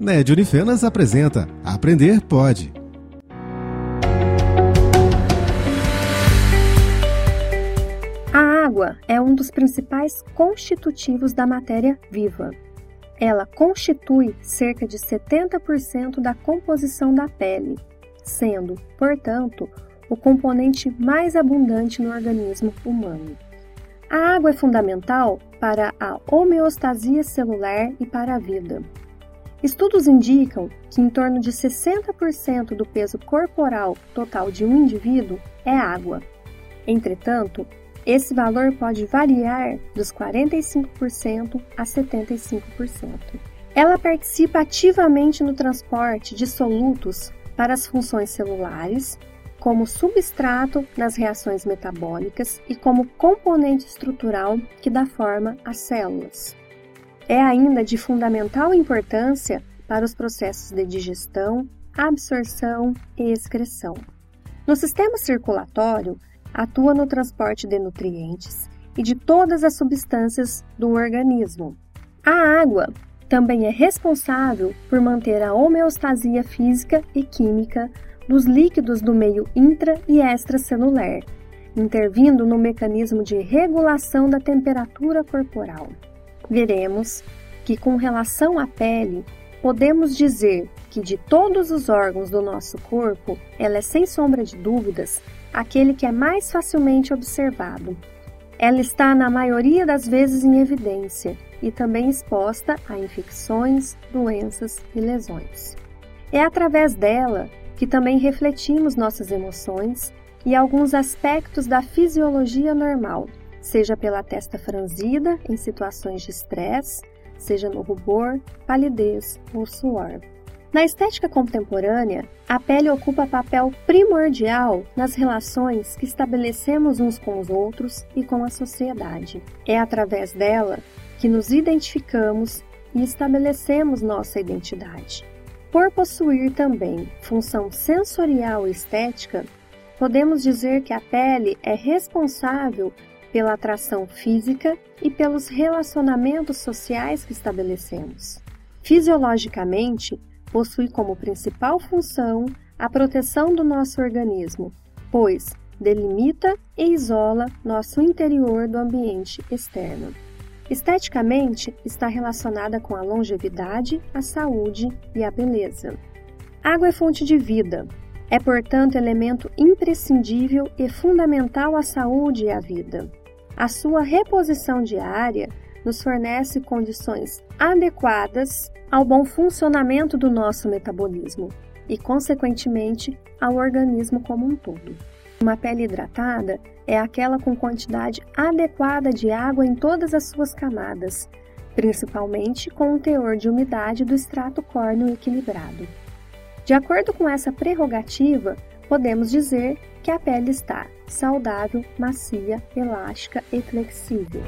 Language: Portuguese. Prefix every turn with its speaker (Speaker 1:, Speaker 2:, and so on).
Speaker 1: Ned Unifenas apresenta Aprender Pode.
Speaker 2: A água é um dos principais constitutivos da matéria viva. Ela constitui cerca de 70% da composição da pele, sendo, portanto, o componente mais abundante no organismo humano. A água é fundamental para a homeostasia celular e para a vida. Estudos indicam que em torno de 60% do peso corporal total de um indivíduo é água. Entretanto, esse valor pode variar dos 45% a 75%. Ela participa ativamente no transporte de solutos para as funções celulares como substrato nas reações metabólicas e como componente estrutural que dá forma às células. É ainda de fundamental importância para os processos de digestão, absorção e excreção. No sistema circulatório, atua no transporte de nutrientes e de todas as substâncias do organismo. A água também é responsável por manter a homeostasia física e química dos líquidos do meio intra e extracelular, intervindo no mecanismo de regulação da temperatura corporal. Veremos que, com relação à pele, podemos dizer que de todos os órgãos do nosso corpo, ela é sem sombra de dúvidas aquele que é mais facilmente observado. Ela está, na maioria das vezes, em evidência e também exposta a infecções, doenças e lesões. É através dela que também refletimos nossas emoções e alguns aspectos da fisiologia normal, seja pela testa franzida em situações de estresse, seja no rubor, palidez ou suor. Na estética contemporânea, a pele ocupa papel primordial nas relações que estabelecemos uns com os outros e com a sociedade. É através dela que nos identificamos e estabelecemos nossa identidade. Por possuir também função sensorial e estética, podemos dizer que a pele é responsável pela atração física e pelos relacionamentos sociais que estabelecemos. Fisiologicamente, possui como principal função a proteção do nosso organismo, pois delimita e isola nosso interior do ambiente externo. Esteticamente, está relacionada com a longevidade, a saúde e a beleza. Água é fonte de vida. É, portanto, elemento imprescindível e fundamental à saúde e à vida. A sua reposição diária nos fornece condições adequadas ao bom funcionamento do nosso metabolismo e, consequentemente, ao organismo como um todo. Uma pele hidratada é aquela com quantidade adequada de água em todas as suas camadas, principalmente com o teor de umidade do extrato córneo equilibrado. De acordo com essa prerrogativa, podemos dizer que a pele está saudável, macia, elástica e flexível.